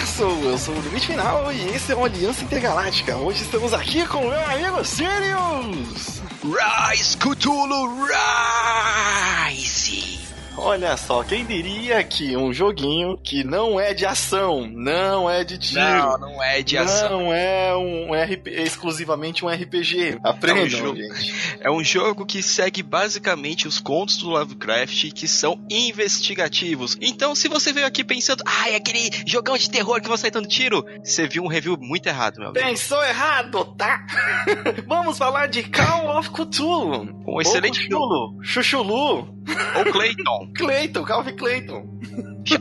Universo! Eu sou o Limite Final e esse é o Aliança Intergaláctica. Hoje estamos aqui com o meu amigo Sirius! Rise, Cthulhu, Rise! Olha só, quem diria que um joguinho que não é de ação, não é de tiro. Não, não é de ação. Não é um RP, exclusivamente um RPG. Aprendam, É um jogo- gente. É um jogo que segue basicamente os contos do Lovecraft que são investigativos. Então, se você veio aqui pensando, ai, aquele jogão de terror que você sai dando tiro, você viu um review muito errado, meu amigo. Pensou errado, tá? Vamos falar de Call of Cthulhu. Um excelente Cthulhu, Chuchulu, Ou Clayton, Clayton, Call of Clayton.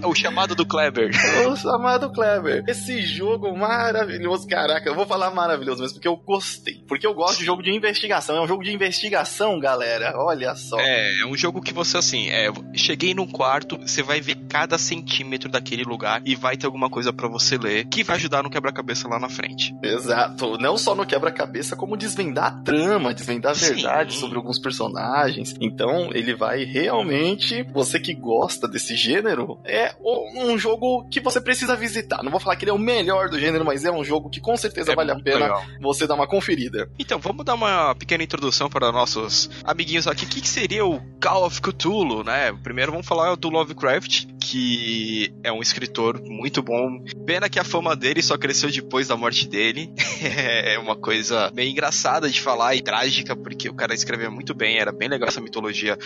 o chamado do Kleber. O chamado Kleber. Esse jogo maravilhoso, caraca, eu vou falar maravilhoso mesmo, porque eu gostei. Porque eu gosto de jogo de investigação. É um jogo de investigação, galera. Olha só. É, é um jogo que você, assim, é, cheguei num quarto, você vai ver cada centímetro daquele lugar e vai ter alguma coisa pra você ler que vai ajudar no quebra-cabeça lá na frente. Exato. Não só no quebra-cabeça, como desvendar a trama, desvendar a Sim. verdade sobre alguns personagens. Então, ele vai realmente. Você que gosta desse gênero, é um jogo que você precisa visitar. Não vou falar que ele é o melhor do gênero, mas é um jogo que com certeza É vale a pena legal. você dar uma conferida. Então, vamos dar uma pequena introdução para nossos amiguinhos aqui. O que, que seria o Call of Cthulhu, né? Primeiro vamos falar do Lovecraft, que é um escritor muito bom. Pena que a fama dele só cresceu depois da morte dele. é uma coisa meio engraçada de falar e trágica, porque o cara escrevia muito bem, era bem legal essa mitologia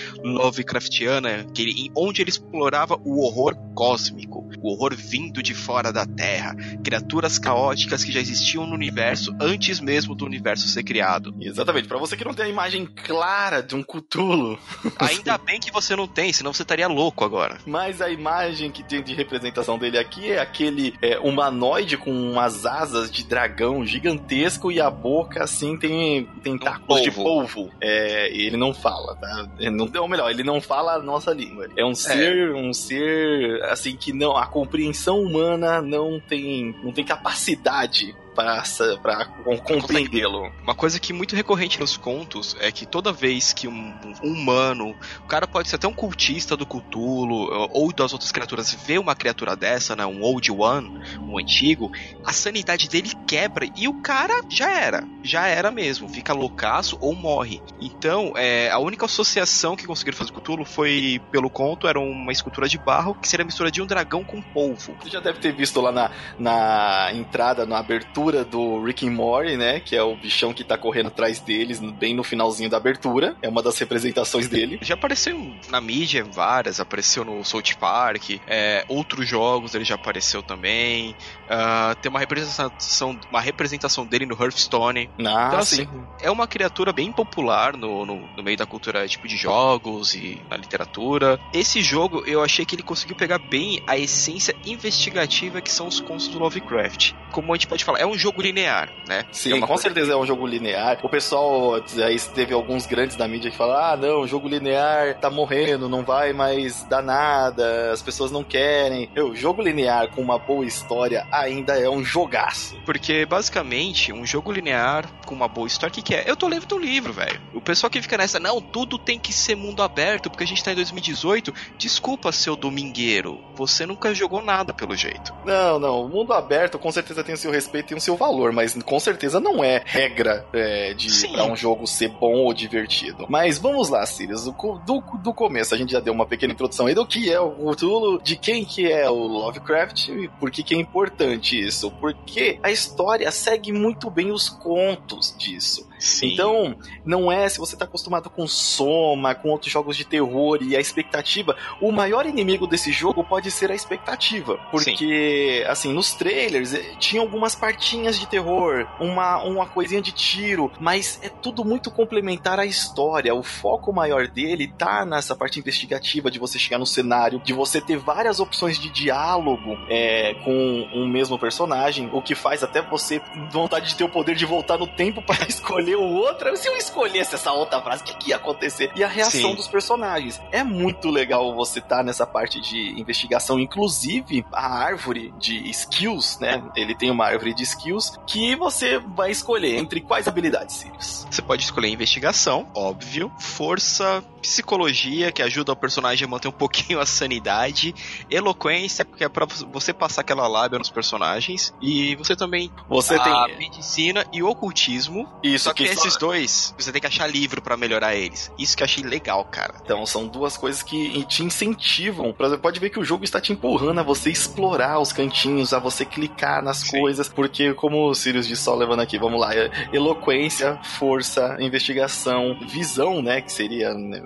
Lovecraftiana, que ele, onde ele explorava o horror cósmico, o horror vindo de fora da Terra, criaturas caóticas que já existiam no universo antes mesmo do universo ser criado. Exatamente. Pra você que não tem a imagem clara de um Cthulhu, Ainda bem que você não tem, senão você estaria louco agora. mas a imagem que tem de representação dele aqui é aquele é, humanoide com umas asas de dragão gigantesco e a boca assim tem tentáculos de polvo. É, e ele não fala, tá? Ele não, ou melhor, ele não fala a nossa língua. É um ser, um ser assim que não a compreensão humana não tem não tem capacidade para para compreendê-lo. Uma coisa que é muito recorrente nos contos é que toda vez que um, um humano, o cara pode ser até um cultista do Cthulhu ou das outras criaturas, vê uma criatura dessa, né, um Old One, um antigo, a sanidade dele quebra e o cara já era, já era mesmo, fica loucaço ou morre. Então, é, a única associação que conseguiram fazer com Cthulhu foi, pelo conto, era uma escultura de barro que seria a mistura de um dragão com polvo. Você já deve ter visto lá na, na entrada, na abertura do Rick and Morty, né? Que é o bichão que tá correndo atrás deles, bem no finalzinho da abertura. É uma das representações dele. Já apareceu na mídia várias, apareceu no South Park, é, outros jogos ele já apareceu também. ah, tem uma representação, uma representação dele no Hearthstone. Ah, Então, sim. assim, é uma criatura bem popular no, no, no meio da cultura tipo de jogos e na literatura. Esse jogo eu achei que ele conseguiu pegar bem a essência investigativa que são os contos do Lovecraft. Como a gente pode falar, é um jogo linear, né? Sim, é com coisa- certeza é um jogo linear. O pessoal, aí teve alguns grandes da mídia que falaram: ah, não, o jogo linear tá morrendo, não vai mais dar nada, as pessoas não querem. O jogo linear com uma boa história ainda é um jogaço. Porque, basicamente, um jogo linear com uma boa história, o que, que é? Eu tô lendo do livro, velho. O pessoal que fica nessa, não, tudo tem que ser mundo aberto, porque a gente tá em 2018. Desculpa, seu domingueiro. Você nunca jogou nada, pelo jeito. Não, não, o mundo aberto com certeza tem o seu respeito e o seu valor, mas com certeza não é regra é, de um jogo ser bom ou divertido. Mas vamos lá, Sirius, do, do, do começo a gente já deu uma pequena introdução aí do que é o Cthulhu, de quem que é o Lovecraft e por que que é importante isso. Porque a história segue muito bem os contos disso. Sim. Então, não é se você tá acostumado com Soma, com outros jogos de terror e a expectativa, o maior inimigo desse jogo pode ser a expectativa. Porque, assim, nos trailers eh, tinha algumas partinhas de terror, uma, uma coisinha de tiro, mas é tudo muito complementar à história. O foco maior dele tá nessa parte investigativa de você chegar no cenário, de você ter várias opções de diálogo é, com um mesmo personagem, o que faz até você vontade de ter o poder de voltar no tempo para escolher o outro. Se eu escolhesse essa outra frase, o que, que ia acontecer? E a reação Sim. dos personagens. É muito legal você estar nessa parte de investigação. Inclusive, a árvore de skills, né? Ele tem uma árvore de skills que você vai escolher entre quais habilidades, Sirius? Você pode escolher investigação, óbvio, força, psicologia, que ajuda o personagem a manter um pouquinho a sanidade, eloquência, porque é pra você passar aquela lábia nos personagens, e você também você tem medicina e ocultismo. isso Só que, esses dois, você tem que achar livro pra melhorar eles. Isso que eu achei legal, cara. Então, são duas coisas que te incentivam. Exemplo, pode ver que o jogo está te empurrando a você explorar os cantinhos, a você clicar nas Sim. coisas, porque, como o Sirius disse, só levando aqui, vamos lá: é eloquência, força, investigação, visão, né? Que seria né,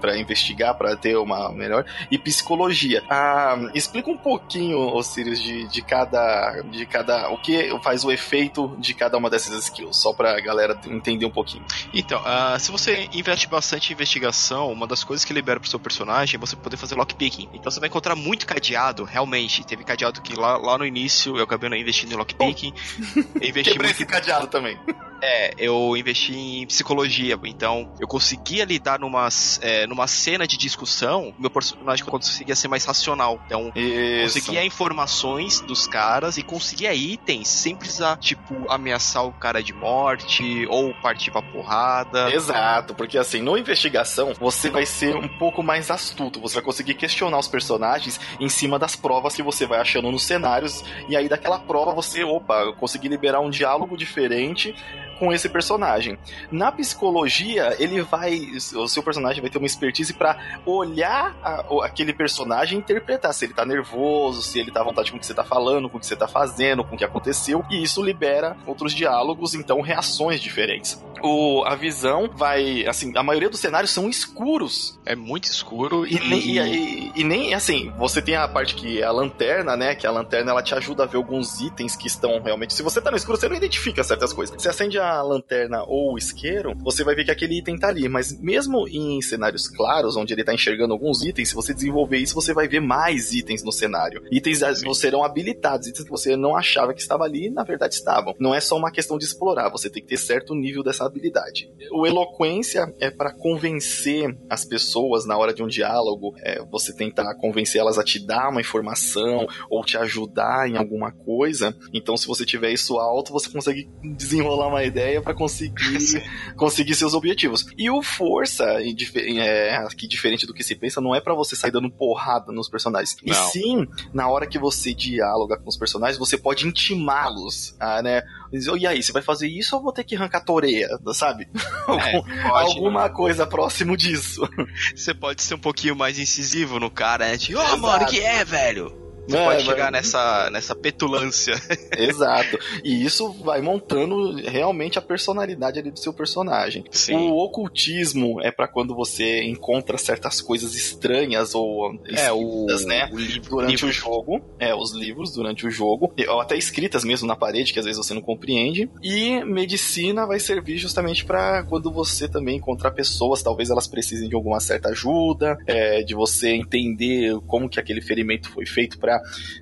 para investigar, para ter uma melhor, e psicologia. Ah, explica um pouquinho, ô Sirius, de, de cada. de cada. o que faz o efeito de cada uma dessas skills, só pra galera entender um pouquinho. Então, ah, se você investe bastante em investigação, uma das coisas que libera pro seu personagem é você poder fazer lockpicking. Então você vai encontrar muito cadeado, realmente. Teve cadeado que lá, lá no início eu acabei não investindo em lockpicking. Eu investi Quebrei muito esse cadeado também. É, eu investi em psicologia, então eu conseguia lidar numa, é, numa cena de discussão, meu personagem conseguia ser mais racional. Então, Isso. conseguia informações dos caras e conseguia itens sem precisar, tipo, ameaçar o cara de morte ou partir pra porrada. Exato, porque assim, no investigação, você vai ser um pouco mais astuto, você vai conseguir questionar os personagens em cima das provas que você vai achando nos cenários, e aí daquela prova você, opa, eu consegui liberar um diálogo diferente com esse personagem. Na psicologia, ele vai, o seu personagem vai ter uma expertise pra olhar a- aquele personagem e interpretar se ele tá nervoso, se ele tá à vontade com o que você tá falando, com o que você tá fazendo, com o que aconteceu, e isso libera outros diálogos, então reações diferentes. O, a visão vai, assim, a maioria dos cenários são escuros, É muito escuro e, nem, e, e- e nem, assim, você tem a parte que é a lanterna, né? Que a lanterna ela te ajuda a ver alguns itens que estão realmente. Se você tá no escuro, você não identifica certas coisas. Você acende a lanterna ou o isqueiro, você vai ver que aquele item tá ali. Mas mesmo em cenários claros, onde ele tá enxergando alguns itens, se você desenvolver isso, você vai ver mais itens no cenário. Itens Sim. serão habilitados, itens que você não achava que estava ali, na verdade estavam. Não é só uma questão de explorar, você tem que ter certo nível dessa habilidade. O eloquência é para convencer as pessoas na hora de um diálogo, é, você tentar convencer elas a te dar uma informação ou te ajudar em alguma coisa. Então, se você tiver isso alto, você consegue desenrolar uma ideia para conseguir conseguir seus objetivos. E o força, em dife- é, que diferente do que se pensa, não é para você sair dando porrada nos personagens. E Não. sim, na hora que você dialoga com os personagens, você pode intimá-los, ah, né? Dizer, E aí, você vai fazer isso ou eu vou ter que arrancar a toreia, sabe? É, pode. Alguma coisa próximo disso. Você pode ser um pouquinho mais incisivo no cara, né? Tipo, ô Exato. mano, que é, velho? Você É, pode chegar nessa, nessa petulância. Exato. E isso vai montando realmente a personalidade ali do seu personagem. Sim. O ocultismo é pra quando você encontra certas coisas estranhas ou É, o, escritas, né? o livro. Durante livro. o jogo, é, os livros durante o jogo, ou até escritas mesmo na parede, que às vezes você não compreende. E medicina vai servir justamente pra quando você também encontrar pessoas, talvez elas precisem de alguma certa ajuda, é, de você entender como que aquele ferimento foi feito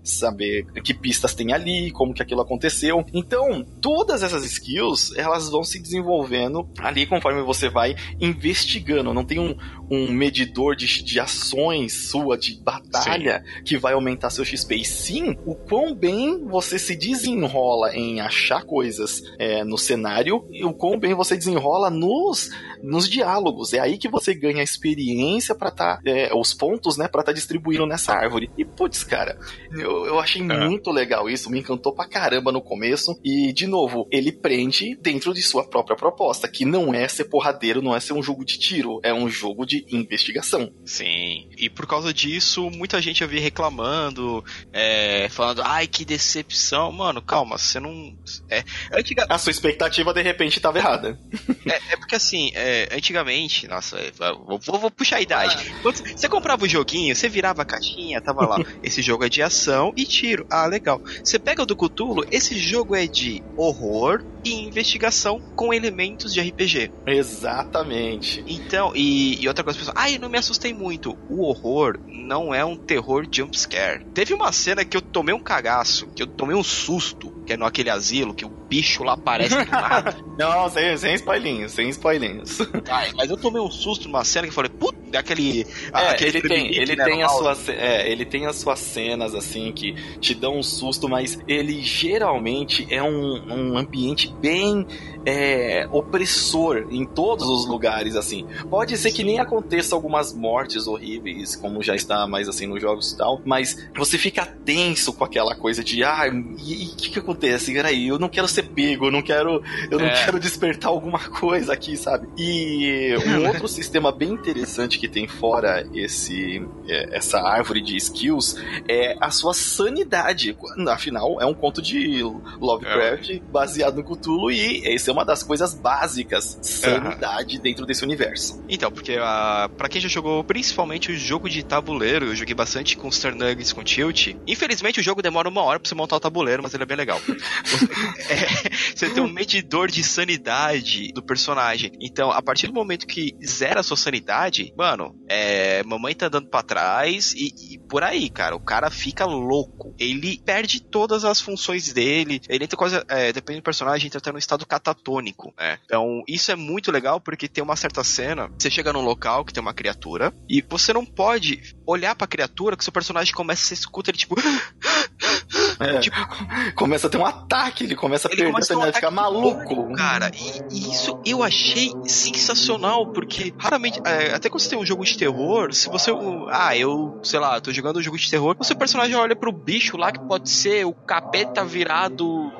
saber que pistas tem ali, como que aquilo aconteceu. Então, todas essas skills, elas vão se desenvolvendo ali conforme você vai investigando. Não tem um, um medidor de, de ações sua, de batalha, que vai aumentar seu XP. E sim, o quão bem você se desenrola em achar coisas é, no cenário e o quão bem você desenrola nos, nos diálogos. É aí que você ganha experiência para tá, é, os pontos, né, para tá distribuindo nessa árvore. E putz, cara, eu, eu achei É. muito legal isso, me encantou pra caramba no começo. E, de novo, ele prende dentro de sua própria proposta, que não é ser porradeiro, não é ser um jogo de tiro, é um jogo de investigação. Sim. E por causa disso, muita gente vi reclamando, é, falando, ai, que decepção. Mano, calma, você não. É, antiga... A sua expectativa, de repente, tava errada. é, é porque assim, é, antigamente, nossa, é, vou, vou- puxar a idade. Quando você comprava o joguinho, você virava a caixinha, tava lá. esse jogo é de ação e tiro. Ah, legal. Você pega o do Cthulhu, esse jogo é de horror e investigação com elementos de RPG. Exatamente. Então, e, e outra coisa, pessoal, ai, não me assustei muito. O horror não é um terror jumpscare. Teve uma cena que eu tomei um cagaço, que eu tomei um susto, que é no aquele asilo, que o bicho lá aparece do nada. Não, sem, sem spoilinhos, sem spoilinhos. Ai, mas eu tomei um susto numa cena que eu falei, puta aquele. É, aquele ele tem, ele tem as suas. É, ele tem as suas cenas assim que te dão um susto, mas ele geralmente é um, um ambiente bem é, opressor em todos os lugares, assim. Pode ser que nem aconteça algumas mortes horríveis, como já está mais assim nos jogos e tal, mas você fica tenso com aquela coisa de, ah, e o que, que acontece? Peraí, eu não quero ser pego, eu não quero, eu não é. quero despertar alguma coisa aqui, sabe? E um outro sistema bem interessante que tem fora esse, é, essa árvore de skills é a sua sanidade. Afinal, é um conto de Lovecraft é. baseado no Cthulhu e esse é uma das coisas básicas, sanidade uhum. dentro desse universo. Então, porque uh, para quem já jogou principalmente o jogo de tabuleiro, eu joguei bastante com Star Nuggets com Tilt. Infelizmente o jogo demora uma hora pra você montar o tabuleiro, mas ele é bem legal. é, você tem um medidor de sanidade do personagem. Então, a partir do momento que zera a sua sanidade, mano, é, mamãe tá dando pra trás e, e por aí, cara. O cara fica louco. Ele perde todas as funções dele. Ele entra quase, é, depende do personagem, entra até no estado catatônico catatônico. É. Então, isso é muito legal porque tem uma certa cena, você chega num local que tem uma criatura e você não pode olhar para a criatura que seu personagem começa a escuta ele tipo é, tipo, começa a ter um ataque, ele começa a ele perder, começa a um ficar maluco. Cara, e, e, isso eu achei sensacional, porque raramente, é, até quando você tem um jogo de terror, se você, ah, eu, sei lá, tô jogando um jogo de terror, o seu personagem olha pro bicho lá que pode ser o capeta virado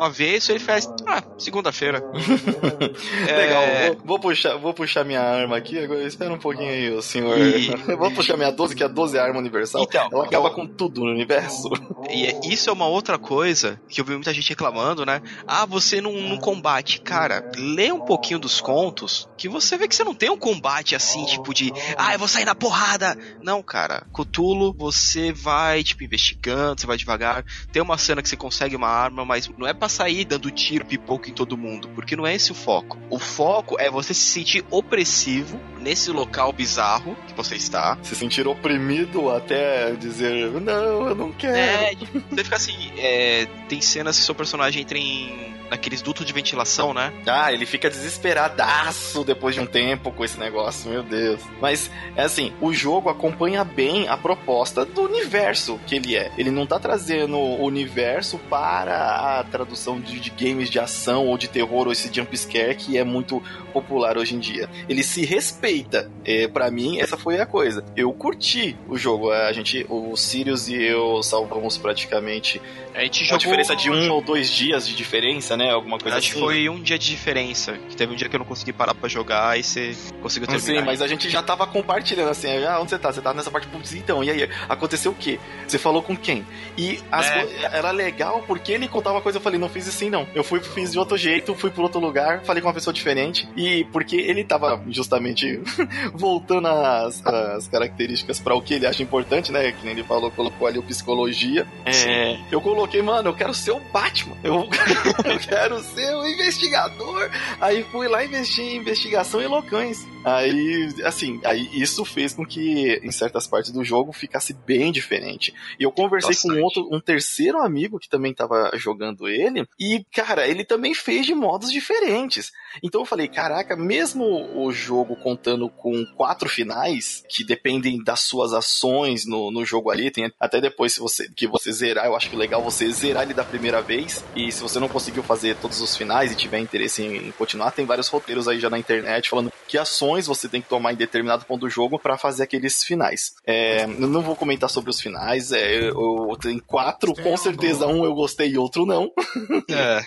uma vez, ele faz, ah, segunda-feira. é... Legal, vou, vou, puxar, vou puxar minha arma aqui, agora espera um pouquinho aí, o senhor. E... vou puxar minha 12, que é a 12 arma universal. Então, Ela acaba eu... com tudo no universo. E é isso é uma outra coisa que eu vi muita gente reclamando, né? Ah, você não, não combate. Cara, lê um pouquinho dos contos que você vê que você não tem um combate assim, tipo de, ah, eu vou sair na porrada. Não, cara. Cutulo, você vai, tipo, investigando, você vai devagar. Tem uma cena que você consegue uma arma, mas não é pra sair dando tiro, pipoco em todo mundo, porque não é esse o foco. O foco é você se sentir opressivo nesse local bizarro que você está. Se sentir oprimido até dizer, não, eu não quero. É, você fica assim, é, tem cenas que seu personagem entra em naqueles dutos de ventilação, né? Ah, ele fica desesperadaço depois de um tempo com esse negócio, meu Deus. Mas, é assim, o jogo acompanha bem a proposta do universo que ele é. Ele não tá trazendo o universo para a tradução de, de games de ação ou de terror ou esse jumpscare que é muito popular hoje em dia. Ele se respeita. É, para mim, essa foi a coisa. Eu curti o jogo. A gente, o Sirius e eu salvamos praticamente a gente jogou... diferença de um ou dois dias de diferença, né? Alguma coisa Acho assim. que foi um dia de diferença. Que teve um dia que eu não consegui parar pra jogar e você conseguiu terminar. Sim, mas a gente já tava compartilhando assim. Ah, onde você tá? Você tá nessa parte putz, então. E aí, aconteceu o quê? Você falou com quem? E as é. co... era legal porque ele contava uma coisa eu falei, não fiz assim não. Eu fui, fiz de outro jeito, fui por outro lugar, falei com uma pessoa diferente. E porque ele tava justamente voltando as, as características para o que ele acha importante, né? Que nem ele falou, colocou ali o psicologia. É, eu coloquei mano, eu quero ser o Batman. Eu, eu quero ser o investigador. Aí fui lá investir em investigação em locães. Aí, assim, aí isso fez com que em certas partes do jogo ficasse bem diferente. E eu conversei com outro, um terceiro amigo que também tava jogando ele, e, cara, ele também fez de modos diferentes. Então eu falei, caraca, mesmo o jogo contando com quatro finais, que dependem das suas ações no, no jogo ali, tem até depois se você, que você zerar, eu acho que é legal você zerar ele da primeira vez, e se você não conseguiu fazer todos os finais e tiver interesse em, em continuar, tem vários roteiros aí já na internet falando que ações você tem que tomar em determinado ponto do jogo para fazer aqueles finais. É, não vou comentar sobre os finais, é, eu, eu tenho quatro, com certeza um eu gostei e outro não. É.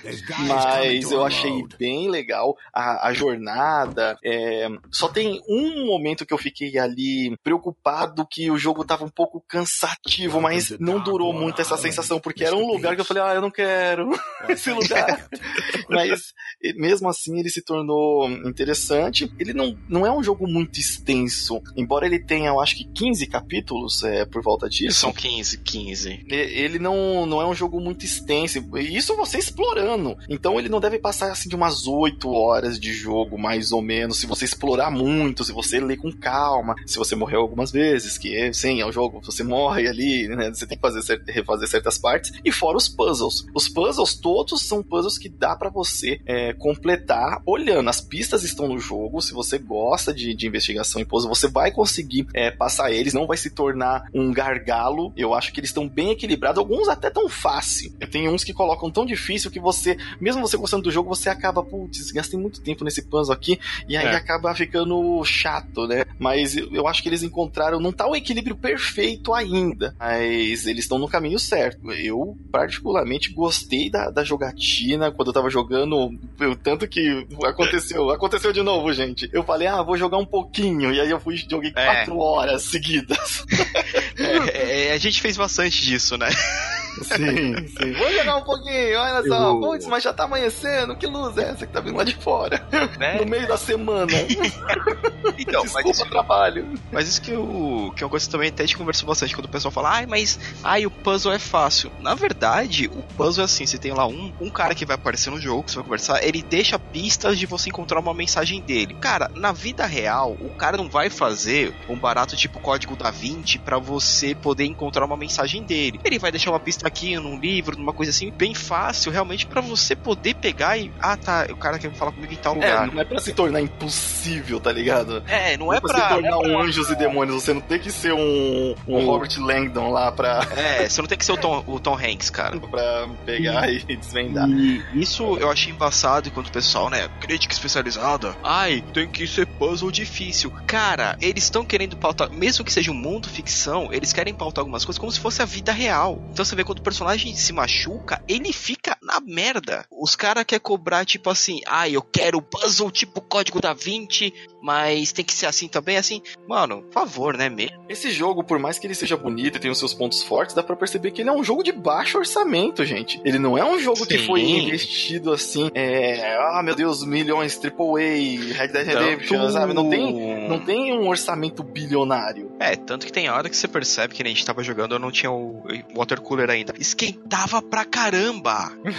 Mas eu achei bem legal a, a jornada. É, só tem um momento que eu fiquei ali preocupado que o jogo tava um pouco cansativo, mas não durou muito essa sensação, porque era um lugar que eu falei, ah, eu não quero esse lugar. mas mesmo assim ele se tornou interessante. Ele não, não é um jogo muito extenso, embora ele tenha, eu acho que 15 capítulos é, por volta disso. São 15, 15. Ele não, não é um jogo muito extenso, isso você explorando. Então ele não deve passar assim de umas 8 horas de jogo, mais ou menos, se você explorar muito, se você ler com calma, se você morreu algumas vezes, que sim, é um jogo, você morre ali, né, você tem que fazer, refazer certas partes, e fora os puzzles. Os puzzles todos são puzzles que dá para você é, completar olhando. As pistas estão no jogo, se você gosta de, de investigação em puzzle, você vai conseguir é, passar eles, não vai se tornar um gargalo. Eu acho que eles estão bem equilibrados, alguns até tão fácil. Tem uns que colocam tão difícil que você, mesmo você gostando do jogo, você acaba, putz, gastei muito tempo nesse puzzle aqui, e aí é. acaba ficando chato, né? Mas eu acho que eles encontraram, não tá o equilíbrio perfeito ainda, mas eles estão no caminho certo. Eu, particularmente, gostei da, da jogatina quando eu tava jogando, eu, tanto que aconteceu, aconteceu de novo, gente. Eu falei, ah, vou jogar um pouquinho, e aí eu fui joguei é. quatro horas seguidas. É, é, a gente fez bastante disso, né? Sim, sim. Vou jogar um pouquinho, olha só. Eu... Putz, mas já tá amanhecendo. Que luz é essa que tá vindo lá de fora? Né? No meio da semana. então, Desculpa mas isso, trabalho. Mas isso que, eu, que é uma coisa que também até te conversou bastante quando o pessoal fala, ai, mas ai, o puzzle é fácil. Na verdade, o puzzle é assim: você tem lá um, um cara que vai aparecer no jogo, que você vai conversar, ele deixa pistas de você encontrar uma mensagem dele. Cara, na vida real, o cara não vai fazer um barato tipo código da 20 para você poder encontrar uma mensagem dele. Ele vai deixar uma pista aqui num livro, numa coisa assim, bem fácil, realmente, para você poder pegar e. Ah, tá, o cara quer falar comigo em tal é, lugar. É, não é pra se tornar impossível, tá ligado? É, não, não é, é pra. se tornar é um anjos e demônios, você não tem que ser um, um Robert Langdon lá pra. É, você não tem que ser o Tom, o Tom Hanks, cara. pra pegar e, e desvendar. E isso eu achei embaçado enquanto o pessoal, né? Crítica especializada. Ai, tem que ser puzzle difícil. Cara, eles estão querendo pautar, mesmo que seja um mundo ficção, eles querem pautar algumas coisas como se fosse a vida real. Então você vê quando o personagem se machuca, ele fica na merda. Os caras querem cobrar, tipo assim, ah, eu quero puzzle tipo código da 20, mas tem que ser assim também, assim. Mano, por favor, né, mesmo? Esse jogo, por mais que ele seja bonito e tenha os seus pontos fortes, dá pra perceber que ele é um jogo de baixo orçamento, gente. Ele não é um jogo Sim. que foi investido assim, é, ah, meu Deus, milhões, AAA, Red Dead Redemption, sabe? Não tem, não tem um orçamento bilionário. É, tanto que tem hora que você percebe que a gente tava jogando, eu não tinha o water cooler ainda. Esquentava pra caramba!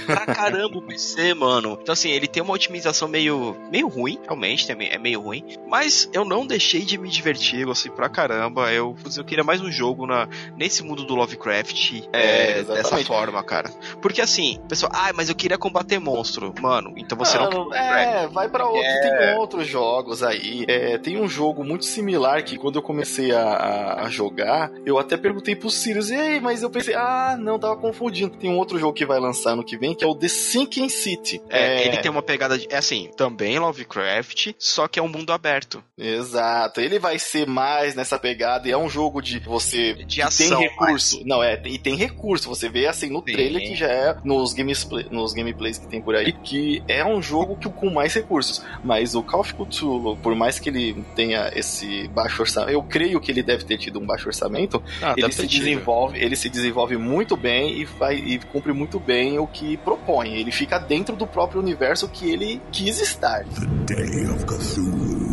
Pra caramba o PC, mano. Então, assim, ele tem uma otimização meio, meio ruim, realmente, é meio ruim. Mas eu não deixei de me divertir, gostei pra caramba. Eu, eu queria mais um jogo na, nesse mundo do Lovecraft é, é dessa forma, cara. Porque assim, pessoal, ah, mas eu queria combater monstro. Mano, então você Mano, não. É, vai pra outro. É... Tem outros jogos aí. É, tem um jogo muito similar que quando eu comecei a, a jogar, eu até perguntei pro Sirius, ei, mas eu pensei, ah, não, tava confundindo. Tem um outro jogo que vai lançar no que vem, que é o The Sinking City. É, é... ele tem uma pegada de. É assim, também Lovecraft, só que é um mundo aberto. Exato. Ele vai ser mais nessa pegada e é um jogo de você de ação, tem recurso. Mas... Não, é, e tem recurso. Você vê assim no trailer que já é nos gameplay, nos gameplays que tem por aí, que é um jogo que com mais recursos. Mas o Call of Cthulhu, por mais que ele tenha esse baixo orçamento, eu creio que ele deve ter tido um baixo orçamento, ah, ele se desenvolve, ele se desenvolve muito bem e, vai, e cumpre muito bem o que propõe. Ele fica dentro do próprio universo que ele quis estar. The Day of Cthulhu.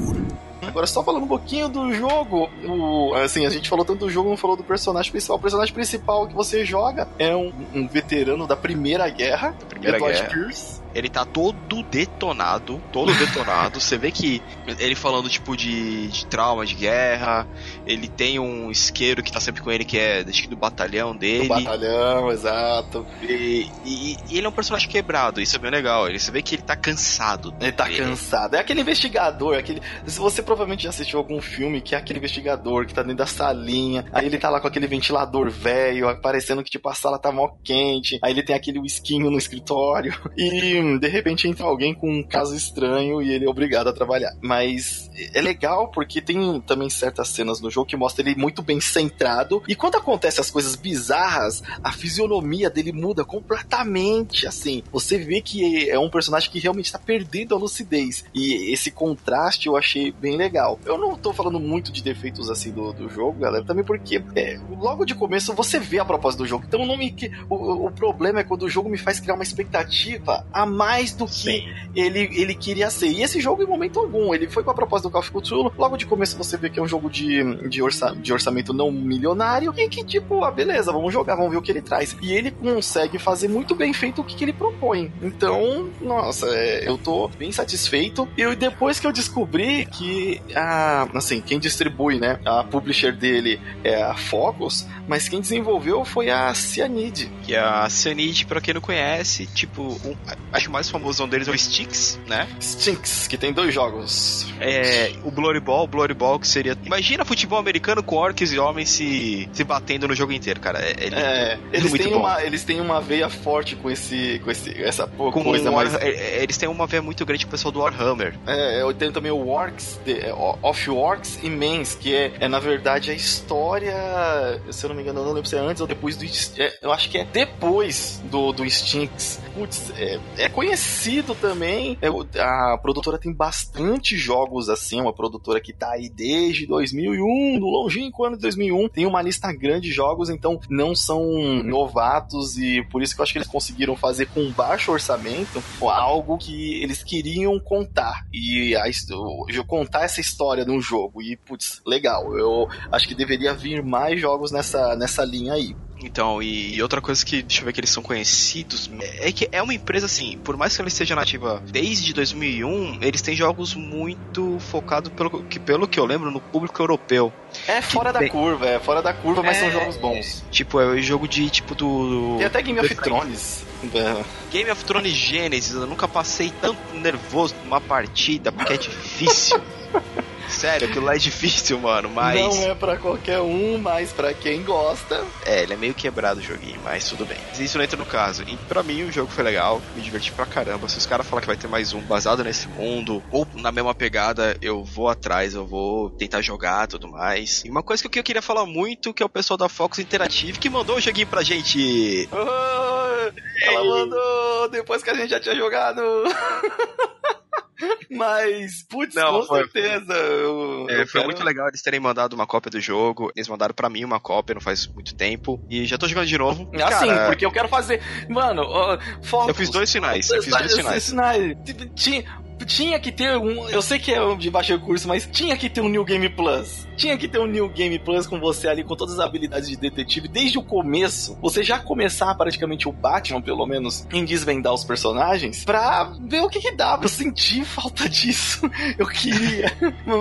Agora, só falando um pouquinho do jogo, o, assim, a gente falou tanto do jogo, não falou do personagem principal. O personagem principal que você joga é um, um veterano da Primeira Guerra, da Primeira Guerra. Pierce ele tá todo detonado, todo detonado. Você vê que ele falando, tipo, de, de trauma, de guerra. Ele tem um isqueiro que tá sempre com ele, que é acho que do batalhão dele. Do batalhão, exato. E, e, e, ele é um personagem quebrado, isso é bem legal. Ele, você vê que ele tá cansado. Ele tá cansado. É aquele investigador, aquele. Se você provavelmente já assistiu algum filme que é aquele investigador que tá dentro da salinha, aí ele tá lá com aquele ventilador velho, parecendo que, tipo, a sala tá mó quente. Aí ele tem aquele whiskinho no escritório. E de repente entra alguém com um caso estranho e ele é obrigado a trabalhar. Mas é legal porque tem também certas cenas no jogo que mostra ele muito bem centrado. E quando acontecem as coisas bizarras, a fisionomia dele muda completamente. Assim, você vê que é um personagem que realmente está perdendo a lucidez. E esse contraste eu achei bem legal. Eu não tô falando muito de defeitos assim do, do jogo, galera, também porque é, logo de começo você vê a proposta do jogo. Então não me. O, o problema é quando o jogo me faz criar uma expectativa a mais do que ele, ele queria ser. E esse jogo, em momento algum, ele foi com a proposta do Call of Cthulhu. Logo de começo você vê que é um jogo de, de, orça, de orçamento não milionário e que, tipo, ah, beleza, vamos jogar, vamos ver o que ele traz. E ele consegue fazer muito bem feito o que, que ele propõe. Então, nossa, é, eu tô bem satisfeito. E depois que eu descobri que, a, assim, quem distribui, né, a publisher dele é a Focus, mas quem desenvolveu foi a Cyanide. Que a Cyanide, pra quem não conhece, tipo, um, acho o mais famoso deles é o Stinks, né? Stinks, que tem dois jogos. É, o Bloody Ball, Bloody Ball que seria... Imagina futebol americano com orcs e homens se, se batendo no jogo inteiro, cara. É, é, é eles, têm uma, eles têm uma veia forte com esse, com esse essa com coisa um mais... É, é, eles têm uma veia muito grande com o pessoal do Warhammer. É, eu tenho também o Orcs, Of Orcs e Mens, que é, é na verdade a história, se eu não me engano, eu não lembro se é antes ou depois do... eu acho que é depois do, do Stinks. Putz, é, é conhecido também. É, a produtora tem bastante jogos assim, uma produtora que tá aí desde 2001, no longínquo ano de 2001. Tem uma lista grande de jogos, então não são novatos e por isso que eu acho que eles conseguiram fazer com baixo orçamento algo que eles queriam contar. E a, contar essa história num jogo. E, putz, legal. Eu acho que deveria vir mais jogos nessa, nessa linha aí. Então, e, e, outra coisa que, deixa eu ver que eles são conhecidos, é que é uma empresa assim, por mais que ela esteja nativa desde 2001, eles têm jogos muito focados, pelo que, pelo que eu lembro, no público europeu. É fora da tem... curva, é fora da curva, mas é, são jogos bons. Tipo, é o jogo de, tipo, do... Tem até Game of Thrones. Game of Thrones Genesis, eu nunca passei tanto nervoso numa partida, porque é difícil. Sério, aquilo lá é difícil, mano, mas. Não é pra qualquer um, mas pra quem gosta. É, ele é meio quebrado o joguinho, mas tudo bem. Isso não entra no caso. E pra mim o jogo foi legal, me diverti pra caramba. Se os caras falar que vai ter mais um baseado nesse mundo, ou na mesma pegada, eu vou atrás, eu vou tentar jogar tudo mais. E uma coisa que eu queria falar muito, que é o pessoal da Fox Interactive que mandou o joguinho pra gente. Oh, ela mandou depois que a gente já tinha jogado. Mas, putz, Não, com foi, certeza. Eu, é, eu foi quero... muito legal eles terem mandado uma cópia do jogo. Eles mandaram para mim uma cópia não faz muito tempo. E já tô jogando de novo. Ah, Cara, sim, porque eu quero fazer. Mano, uh, Eu fiz dois finais. Eu fiz dois finais. finais. Tinha, tinha que ter um. Eu sei que é de baixo recurso, mas tinha que ter um New Game Plus. Tinha que ter um New Game Plus com você ali, com todas as habilidades de detetive. Desde o começo, você já começar praticamente o Batman, pelo menos, em desvendar os personagens, pra ver o que, que dava. Eu senti falta disso. Eu queria.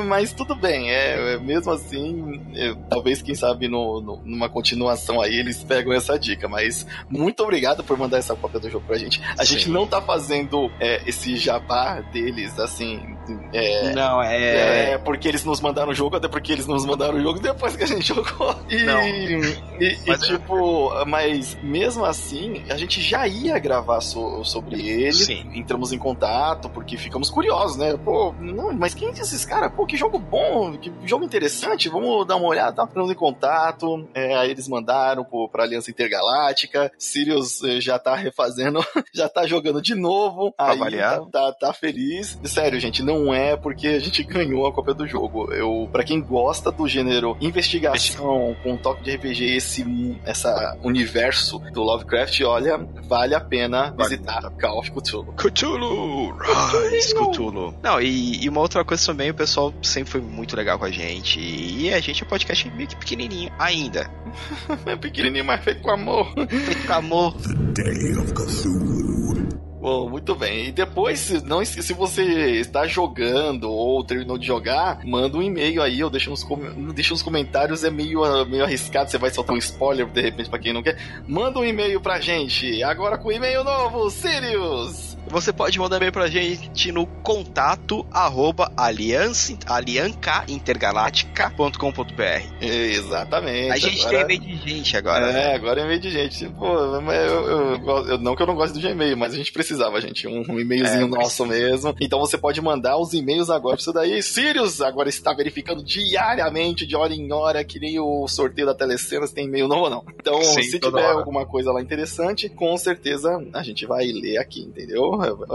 mas tudo bem, é, é mesmo assim, é, talvez, quem sabe, no, no, numa continuação aí, eles pegam essa dica. Mas muito obrigado por mandar essa cópia do jogo pra gente. A Sim. gente não tá fazendo é, esse jabá dele deles, assim. É, não, é... é. Porque eles nos mandaram o jogo, até porque eles nos mandaram o jogo depois que a gente jogou. E, não. e, e é- tipo, mas mesmo assim, a gente já ia gravar so, sobre ele. Sim. Entramos em contato, porque ficamos curiosos, né? Pô, não, mas quem é esses caras? Pô, que jogo bom, que jogo interessante, vamos dar uma olhada, tá? Entramos em contato. É, aí eles mandaram pô, pra Aliança Intergaláctica. Sirius eh, já tá refazendo, já tá jogando de novo. Pra aí tá, tá, tá feliz feliz. Sério, gente, não é porque a gente ganhou a cópia do jogo. Eu, para quem gosta do gênero investigação com toque de RPG, esse essa universo do Lovecraft, olha, vale a pena visitar vale. Call of Cthulhu. Cthulhu! Rise, Cthulhu! Não, e, e, uma outra coisa também, o pessoal sempre foi muito legal com a gente. E a gente é um podcast meio que pequenininho ainda. é pequenininho, mas feito com amor. Feito com amor. The Day of Cthulhu. Bom, muito bem. E depois, se, não, se você está jogando ou terminou de jogar, manda um e-mail aí, ou deixa nos, deixa nos comentários, é meio, meio arriscado, você vai soltar um spoiler de repente para quem não quer. Manda um e-mail pra gente, agora com e-mail novo, Sirius! Você pode mandar e-mail pra gente no contato arroba aliancaintergaláctica.com.br Exatamente. A gente agora... tem e-mail de gente agora. É, né? agora é e-mail de gente. Pô, eu, eu, eu, não que eu não gosto do Gmail, mas a gente precisava, gente. Um, um e-mailzinho é, nosso mesmo. Então você pode mandar os e-mails agora pra isso daí. Sirius agora está verificando diariamente, de hora em hora, que nem o sorteio da telecena, se tem e-mail novo ou não. Então, Sim, se tiver hora. alguma coisa lá interessante, com certeza a gente vai ler aqui, entendeu?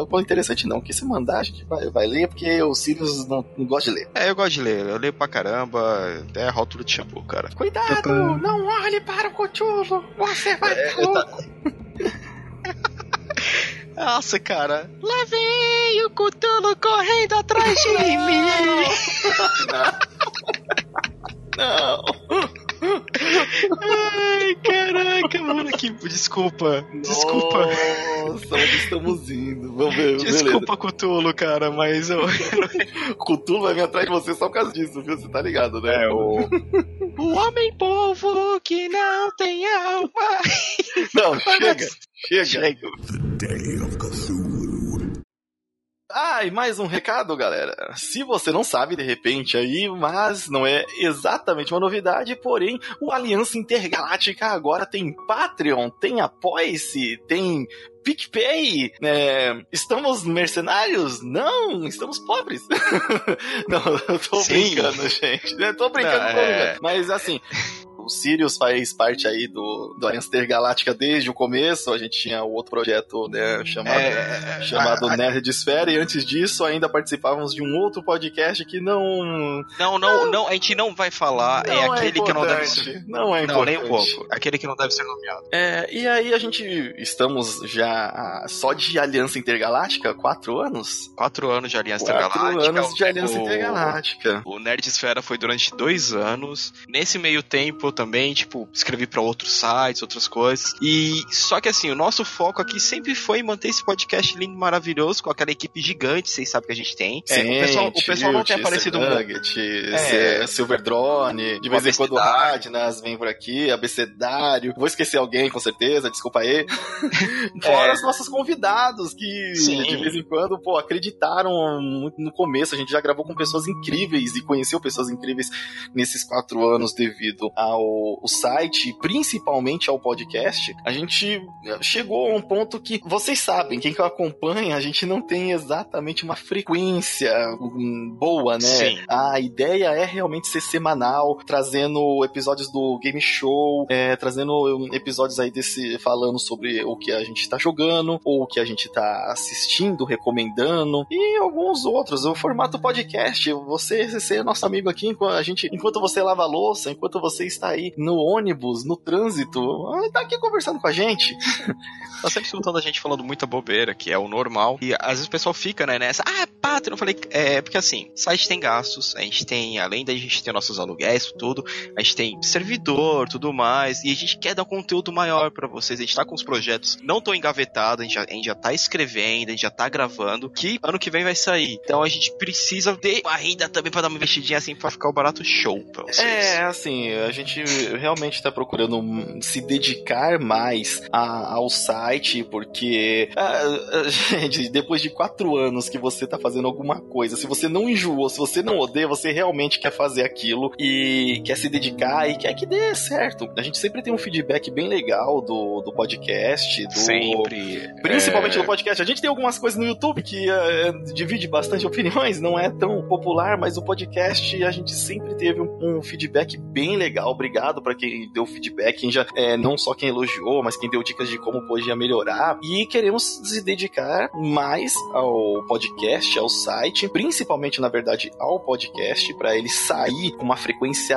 Bom, interessante não, que se mandar a gente vai, vai ler, porque o Sirius não, não, gosta de ler. É, eu gosto de ler, eu leio pra caramba, até rótulo de shampoo, cara. Cuidado, não olhe para o Cthulhu, você vai... É, tá... Nossa, cara. Lá vem o Cutulo correndo atrás de mim. Não. Ai, caraca, mano, que desculpa. Desculpa. Estamos indo? Vamos ver, Desculpa, Cutulo, cara, mas eu. Cutulo vai vir atrás de você só por causa disso, viu? Você tá ligado, né? É, o. o homem povo que não tem alma. Não, chega, chega. Chega. The Day of Cthulhu. Ah, e mais um recado, galera. Se você não sabe, de repente, aí, mas não é exatamente uma novidade, porém, o Aliança Intergaláctica agora tem Patreon, tem Apoia-se, tem PicPay, é, estamos mercenários? Não, estamos pobres. não, eu tô Sim. brincando, gente. Eu tô brincando, Não, tô é. Mas assim, o Sirius faz parte aí do, do Aliança Intergaláctica desde o começo. A gente tinha o outro projeto, né, chamado É, chamado a- a- Nerdesfera, e antes disso ainda participávamos de um outro podcast que não. Não, não, não, a gente não vai falar. é não aquele que não deve importante. ser. Não é Não, nem importante. um pouco. Aquele que não deve ser nomeado. É, e aí a gente estamos já ah, só de Aliança Intergaláctica, quatro anos? Quatro anos de Aliança Quatro Intergaláctica. anos de Aliança o- Intergaláctica. O Nerdsfera foi durante dois anos. Nesse meio tempo também, tipo, escrevi pra outros sites, outras coisas. E só que assim, o nosso foco aqui sempre foi manter esse podcast lindo maravilhoso com aquela equipe gigante, vocês sabem que a gente tem. É, o pessoal, o pessoal não tem aparecido muito. Nugget, É. Silver Drone, de vez em quando o. Radnas vem por aqui, Abecedário. Vou esquecer alguém, com certeza, desculpa aí. É. Fora os nossos convidados, que Sim. de vez em quando, pô, acreditaram muito no começo. A gente já gravou com pessoas incríveis e conheceu pessoas incríveis nesses quatro anos devido ao, ao site, principalmente ao podcast. A gente chegou a um ponto que vocês sabem, quem que acompanha, a gente não tem exatamente uma frequência hum, boa, né? Sim. A ideia é realmente ser semanal, trazendo episódios do Game Show, é, trazendo hum, episódios aí desse falando sobre o que a gente tá jogando, ou o que a gente tá assistindo, recomendando, e alguns outros. O formato podcast, você ser nosso amigo aqui, enquanto, a gente, enquanto você lava a louça, enquanto você está aí no ônibus, no trânsito, ah, tá aqui conversando com a gente. Tá sempre escutando a gente falando muita bobeira, que é o normal. E às vezes o pessoal fica, né, nessa. Ah, é Patreon. Eu falei, é, porque assim, site tem gastos, a gente tem, além da gente ter nossos aluguéis, tudo, a gente tem servidor, tudo mais, e a gente quer dar um conteúdo maior pra vocês. A gente tá com os projetos, não tô engavetado, a gente, já, a gente já tá escrevendo, a gente já tá gravando, que ano que vem vai sair. Então a gente precisa ter uma renda também pra dar uma investidinha assim pra ficar o barato show pra vocês. É, assim, a gente realmente tá procurando se dedicar mais a- ao site, porque, ah, ah, gente, depois de quatro anos que você tá fazendo alguma coisa, se você não enjoou, se você não odeia, você realmente quer fazer aquilo e quer se dedicar e quer que dê certo. A gente sempre tem um feedback bem legal do, do podcast, do, Sempre. Principalmente É, no podcast. A gente tem algumas coisas no YouTube que eh, divide bastante opiniões, não é tão popular, mas o podcast a gente sempre teve um, um feedback bem legal. Obrigado para quem deu feedback, quem já, eh, não só quem elogiou, mas quem deu dicas de como podia melhorar. E queremos se dedicar mais ao podcast, ao site, principalmente, na verdade, ao podcast, para ele sair com uma frequência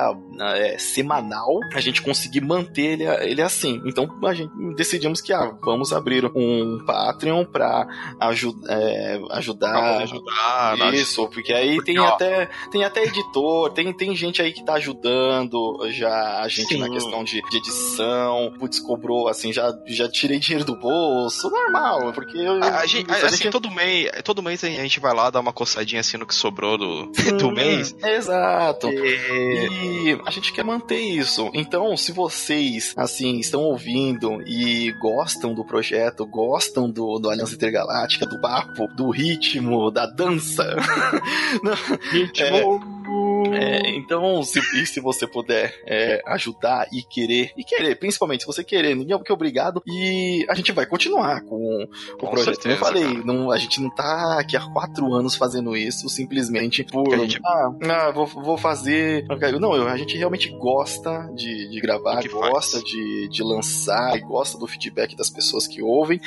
eh, semanal, a gente conseguir manter ele, ele assim. Então a gente decidimos que ah, vamos abrir um Patreon para aju é, ajudar. ajudar, nós- Isso, porque aí Porque, tem ó, até tem até editor, tem, tem gente aí que tá ajudando já a gente Sim. na questão de, de edição. Putz, cobrou assim, já, já tirei dinheiro do bolso, normal, porque eu, A, a gente, a assim, gente- todo mês, todo mês a gente vai lá dar uma coçadinha assim no que sobrou do, do mês. Exato. E- E a gente quer manter isso. Então, se vocês, assim, estão ouvindo e gostam do projeto, gostam do, do Aliança Intergaláctica, do papo, do ritmo, da dança. É, então, se, se você puder é, ajudar e querer, e querer, principalmente se você querer, ninguém é obrigado, e a gente vai continuar com o Com projeto. Como eu certeza, falei, não, a gente não tá aqui há quatro anos fazendo isso simplesmente por. Porque a gente- Ah, ah, vou, vou fazer. Não, eu- a gente realmente gosta de, de gravar, gosta de, de lançar, e gosta do feedback das pessoas que ouvem,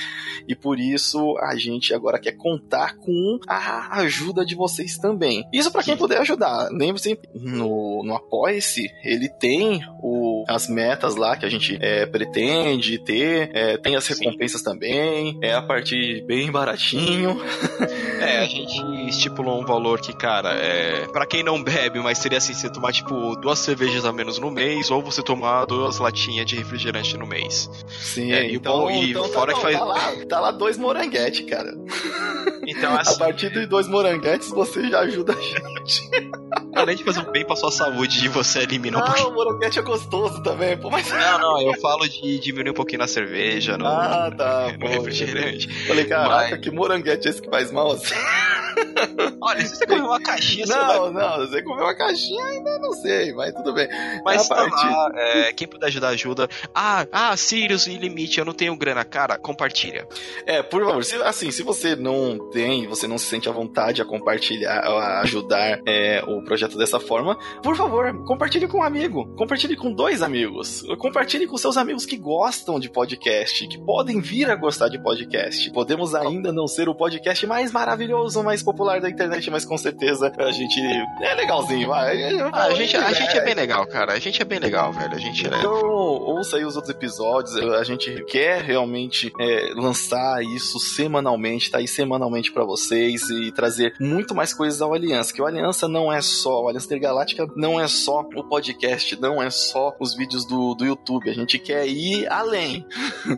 e por isso a gente agora quer contar com a ajuda de vocês também. Isso pra quem puder ajudar. Lembre-se Apoia-se. No, no Apoia-se, ele tem o, as metas lá que a gente é, pretende ter, é, tem as recompensas Sim. também, é a partir bem baratinho. É, a gente estipulou um valor que, cara, é. Pra quem não bebe, mas seria assim: você tomar, tipo, duas cervejas a menos no mês, ou você tomar duas latinhas de refrigerante no mês. Sim, é, então, e, então, tá, fora não, que faz. Tá lá, tá lá dois moranguete, cara. Então, assim, a partir de dois moranguetes, você já ajuda a gente. Além de fazer um bem pra sua saúde e você elimina um pouquinho. Não, o moranguete é gostoso também, pô, mas... Não, não, eu falo de diminuir um pouquinho na cerveja, no, ah, tá, no, no refrigerante. Falei, caraca, mas... que moranguete é esse que faz mal assim? Olha, se você comer uma caixinha, não, vai... Não, você comer uma caixinha ainda não sei, mas tudo bem. Mas tá partir... lá, é, quem puder ajudar, ajuda. Ah, ah, Sirius e Limite, eu não tenho grana, cara, compartilha. É, por favor, se, assim, se você não tem, você não se sente à vontade a compartilhar, a ajudar é, o projeto dessa forma, por favor, compartilhe com um amigo, compartilhe com dois amigos, compartilhe com seus amigos que gostam de podcast, que podem vir a gostar de podcast. Podemos ainda não ser o podcast mais maravilhoso, mais popular da internet, mas com certeza a gente é legalzinho, vai. Ah, a, gente, a gente é bem legal, cara. A gente é bem legal, velho. A gente é. Então, ouça aí os outros episódios. A gente quer realmente é, lançar isso semanalmente, tá aí semanalmente para vocês e trazer muito mais coisas ao Aliança. Que o Aliança não é só, o Aliança Intergaláctica não é só o podcast, não é só os vídeos do, do YouTube. A gente quer ir além.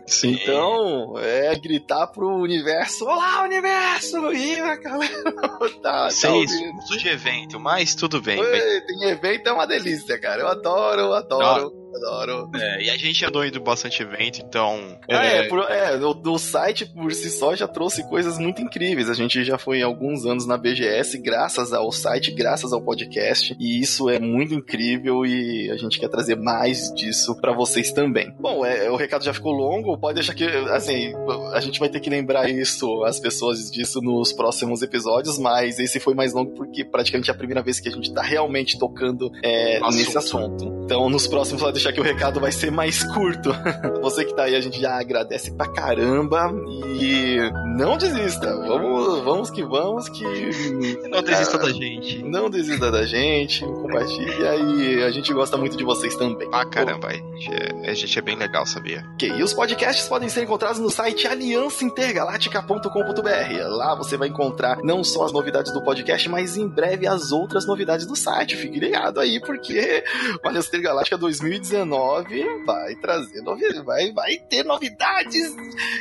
Sim. Então, é gritar pro universo: Olá, universo! E a galera tá, Sim, tá de evento, mas tudo bem. Tem evento, é uma delícia, cara. Eu adoro, eu adoro. Não. Adoro. É, e a gente andou indo bastante evento, então. Ah, é, é, por, é o, o, site por si só já trouxe coisas muito incríveis. A gente já foi alguns anos na BGS, graças ao site, graças ao podcast. E isso é muito incrível e a gente quer trazer mais disso para vocês também. Bom, é, o recado já ficou longo, pode deixar que, assim, a gente vai ter que lembrar isso, as pessoas disso nos próximos episódios, mas esse foi mais longo porque praticamente é a primeira vez que a gente tá realmente tocando é, nesse assunto. Então, nos próximos deixar que o recado vai ser mais curto. Você que tá aí, a gente já agradece pra caramba e não desista. Vamos, vamos que vamos que não desista da gente. Não desista da gente, compartilha e a gente gosta muito de vocês também. Ah, caramba, a gente é, a gente é bem legal, sabia? Ok, e os podcasts podem ser encontrados no site aliançaintergaláctica.com.br. Lá você vai encontrar não só as novidades do podcast, mas em breve as outras novidades do site. Fique ligado aí, porque Aliança Intergaláctica 2019 vai trazer novidades, vai, vai ter novidades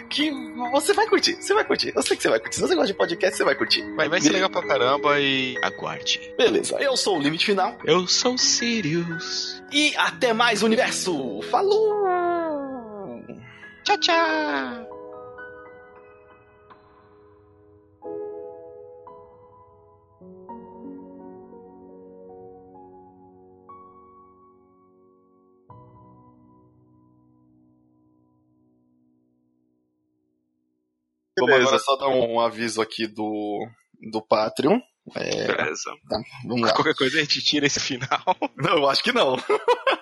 que você vai curtir. Você vai curtir. Eu sei que você vai curtir. Se você gosta de podcast, você vai curtir. Vai, vai ser legal pra caramba e aguarde. Beleza, eu sou o Limite Final. Eu sou o Sirius. E até mais, universo! Falou! Tchau, tchau! Vamos agora só dar um aviso aqui do, do Patreon. É, Beleza. Tá, vamos lá. Qualquer coisa a gente tira esse final. Não, eu acho que não.